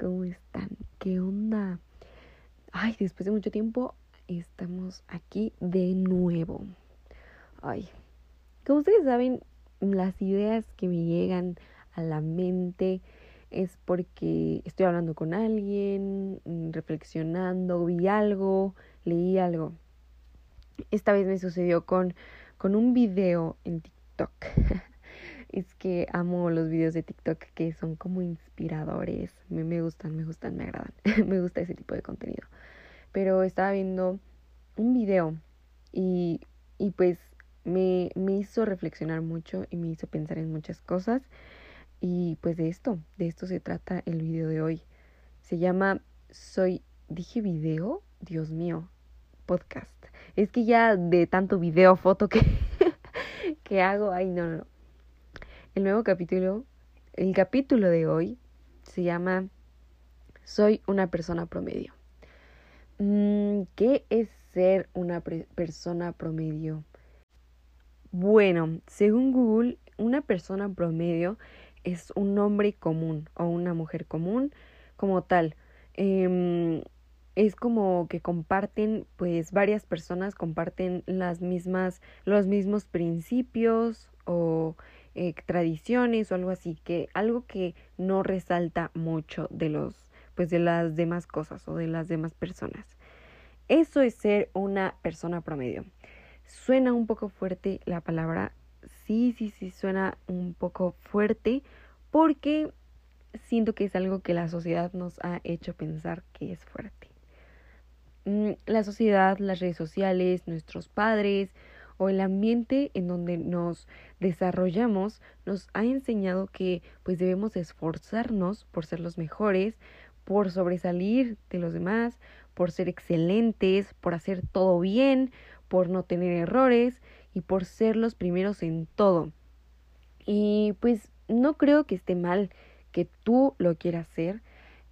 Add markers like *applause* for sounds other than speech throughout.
¿cómo están? ¿Qué onda? Ay, después de mucho tiempo estamos aquí de nuevo. Ay, como ustedes saben, las ideas que me llegan a la mente es porque estoy hablando con alguien, mm, reflexionando, vi algo, leí algo. Esta vez me sucedió con, con un video en TikTok. *laughs* es que amo los videos de TikTok que son como inspiradores. Me, me gustan, me gustan, me agradan. *laughs* me gusta ese tipo de contenido. Pero estaba viendo un video y, y pues me, me hizo reflexionar mucho y me hizo pensar en muchas cosas. Y pues de esto, de esto se trata el video de hoy. Se llama Soy, dije video, Dios mío, podcast. Es que ya de tanto video, foto que, *laughs* que hago, ay no, no, el nuevo capítulo, el capítulo de hoy se llama Soy una persona promedio. Mm, ¿Qué es ser una persona promedio? Bueno, según Google, una persona promedio es un hombre común o una mujer común como tal. Em, es como que comparten, pues varias personas comparten las mismas, los mismos principios o eh, tradiciones o algo así, que algo que no resalta mucho de los, pues de las demás cosas o de las demás personas. Eso es ser una persona promedio. Suena un poco fuerte la palabra, sí, sí, sí, suena un poco fuerte porque siento que es algo que la sociedad nos ha hecho pensar que es fuerte. Mm, la sociedad, las redes sociales, nuestros padres, o el ambiente en donde nos desarrollamos nos ha enseñado que pues debemos esforzarnos por ser los mejores, por sobresalir de los demás, por ser excelentes, por hacer todo bien, por no tener errores y por ser los primeros en todo. Y pues no creo que esté mal que tú lo quieras hacer,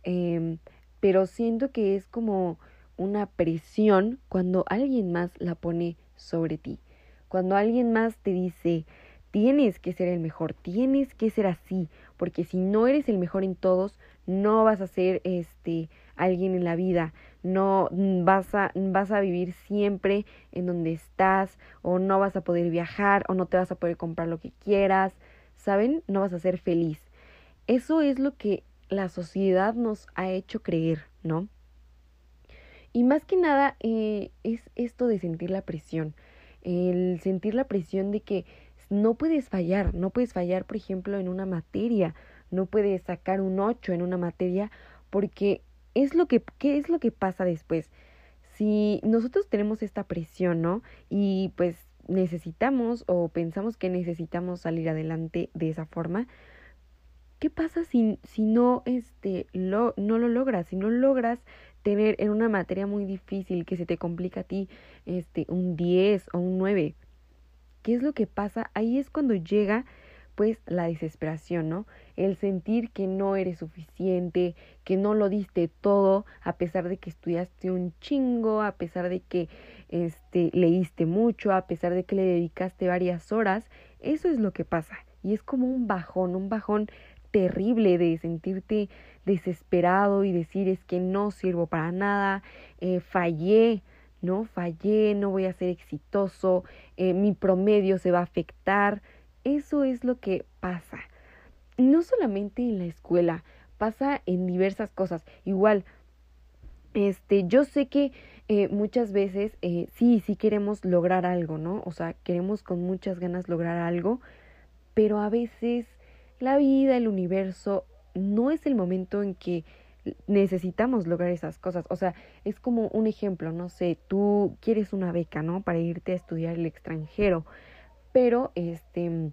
em, pero siento que es como una presión cuando alguien más la pone sobre ti. Cuando alguien más te dice, tienes que ser el mejor, tienes que ser así, porque si no eres el mejor en todos, no vas a ser este alguien en la vida, no vas a vas a vivir siempre en donde estás o no vas a poder viajar o no te vas a poder comprar lo que quieras, ¿saben? No vas a ser feliz. Eso es lo que la sociedad nos ha hecho creer, ¿no? Y más que nada eh, es esto de sentir la presión el sentir la presión de que no puedes fallar, no puedes fallar, por ejemplo, en una materia, no puedes sacar un 8 en una materia, porque es lo que, ¿qué es lo que pasa después? Si nosotros tenemos esta presión, ¿no? Y pues necesitamos o pensamos que necesitamos salir adelante de esa forma, ¿qué pasa si, si no, este, lo, no lo logras? Si no logras tener en una materia muy difícil que se te complica a ti este un 10 o un 9. ¿Qué es lo que pasa? Ahí es cuando llega pues la desesperación, ¿no? El sentir que no eres suficiente, que no lo diste todo, a pesar de que estudiaste un chingo, a pesar de que este leíste mucho, a pesar de que le dedicaste varias horas, eso es lo que pasa. Y es como un bajón, un bajón terrible de sentirte desesperado y decir es que no sirvo para nada, eh, fallé, ¿no? Fallé, no voy a ser exitoso, eh, mi promedio se va a afectar. Eso es lo que pasa. No solamente en la escuela, pasa en diversas cosas. Igual, este, yo sé que eh, muchas veces sí, sí queremos lograr algo, ¿no? O sea, queremos con muchas ganas lograr algo, pero a veces la vida, el universo, no es el momento en que necesitamos lograr esas cosas. O sea, es como un ejemplo, no sé, tú quieres una beca, ¿no? Para irte a estudiar el extranjero, pero este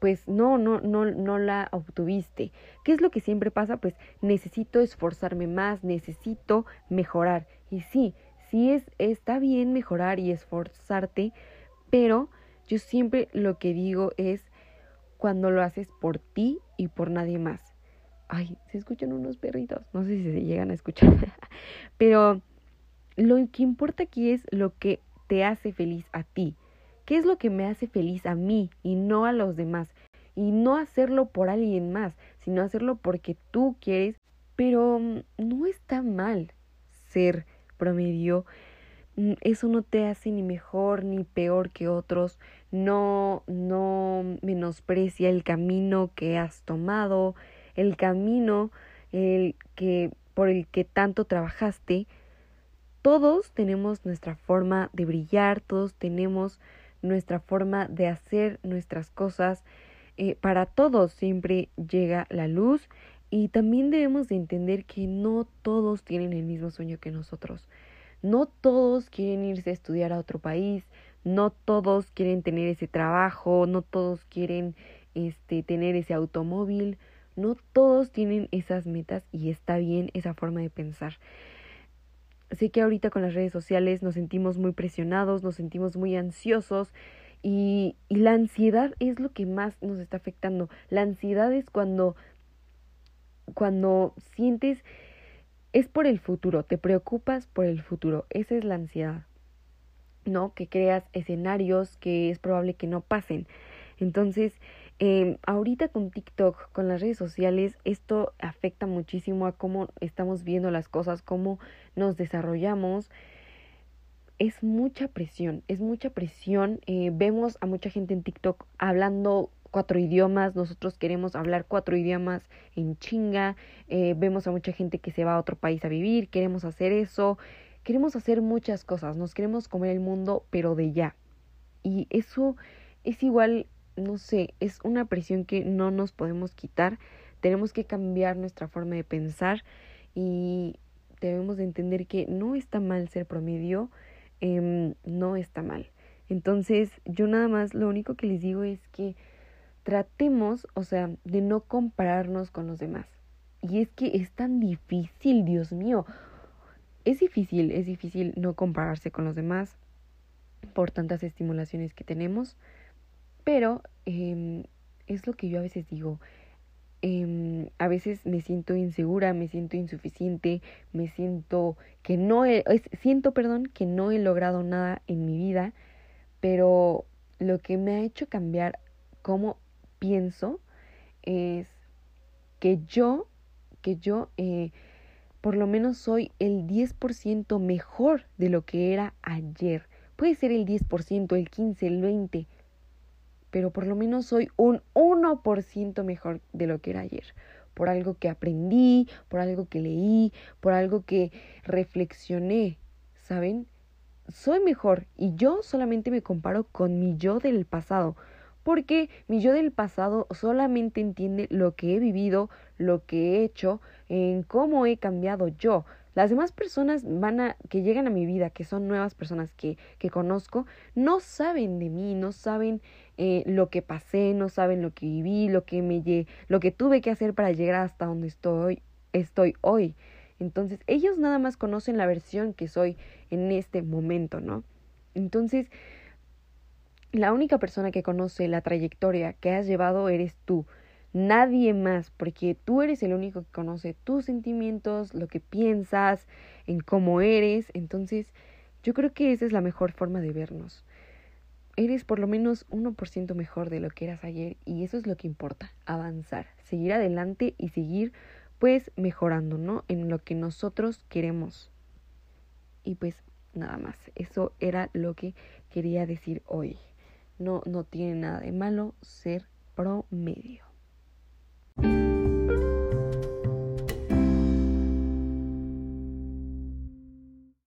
pues no, no, no, no la obtuviste. ¿Qué es lo que siempre pasa? Pues necesito esforzarme más, necesito mejorar. Y sí, sí es, está bien mejorar y esforzarte, pero yo siempre lo que digo es cuando lo haces por ti y por nadie más. Ay, se escuchan unos perritos, no sé si se llegan a escuchar, *laughs* pero lo que importa aquí es lo que te hace feliz a ti. ¿Qué es lo que me hace feliz a mí y no a los demás? Y no hacerlo por alguien más, sino hacerlo porque tú quieres Pero mm, no está mal ser promedio. Mm, eso no te hace ni mejor ni peor que otros. No, no menosprecia el camino que has tomado, el camino el que por el que tanto trabajaste. Todos tenemos nuestra forma de brillar, todos tenemos nuestra forma de hacer nuestras cosas. Eh, para todos siempre llega la luz y también debemos de entender que no todos tienen el mismo sueño que nosotros. No todos quieren irse a estudiar a otro país, no todos quieren tener ese trabajo, no todos quieren este tener ese automóvil, no todos tienen esas metas y está bien esa forma de pensar. Sé que ahorita con las redes sociales nos sentimos muy presionados, nos sentimos muy ansiosos y, y la ansiedad es lo que más nos está afectando. La ansiedad es cuando, cuando sientes, es por el futuro, te preocupas por el futuro, esa es la ansiedad. ¿No? Que creas escenarios que es probable que no pasen. Entonces, eh, ahorita con TikTok, con las redes sociales, esto afecta muchísimo a cómo estamos viendo las cosas, cómo nos desarrollamos. Es mucha presión, es mucha presión. Eh, vemos a mucha gente en TikTok hablando cuatro idiomas, nosotros queremos hablar cuatro idiomas en chinga, eh, vemos a mucha gente que se va a otro país a vivir, queremos hacer eso, queremos hacer muchas cosas, nos queremos comer el mundo, pero de ya. Y eso es igual no sé, es una presión que no nos podemos quitar. Tenemos que cambiar nuestra forma de pensar y debemos de entender que no está mal ser promedio, eh, no está mal. Entonces, yo nada más lo único que les digo es que tratemos, o sea, de no compararnos con los demás. Y es que es tan difícil, Dios mío. Es difícil, es difícil no compararse con los demás por tantas estimulaciones que tenemos. Pero eh, es lo que yo a veces digo. Eh, a veces me siento insegura, me siento insuficiente, me siento que no he, siento, perdón, que no he logrado nada en mi vida, pero lo que me ha hecho cambiar cómo pienso es que yo, que yo eh, por lo menos soy el 10% mejor de lo que era ayer. Puede ser el 10%, el 15, el 20, pero por lo menos soy un 1% mejor de lo que era ayer. Por algo que aprendí, por algo que leí, por algo que reflexioné, ¿saben? Soy mejor y yo solamente me comparo con mi yo del pasado, porque mi yo del pasado solamente entiende lo que he vivido, lo que he hecho, en cómo he cambiado yo. Las demás personas van a, que llegan a mi vida, que son nuevas personas que, que conozco, no saben de mí, no saben eh, lo que pasé, no saben lo que viví, lo que me lo que tuve que hacer para llegar hasta donde estoy, estoy hoy. Entonces, ellos nada más conocen la versión que soy en este momento, ¿no? Entonces, la única persona que conoce la trayectoria que has llevado eres tú nadie más, porque tú eres el único que conoce tus sentimientos, lo que piensas, en cómo eres. Entonces, yo creo que esa es la mejor forma de vernos. Eres por lo menos 1% mejor de lo que eras ayer y eso es lo que importa, avanzar, seguir adelante y seguir pues mejorando, ¿no? En lo que nosotros queremos. Y pues nada más, eso era lo que quería decir hoy. No, no tiene nada de malo ser promedio. thank you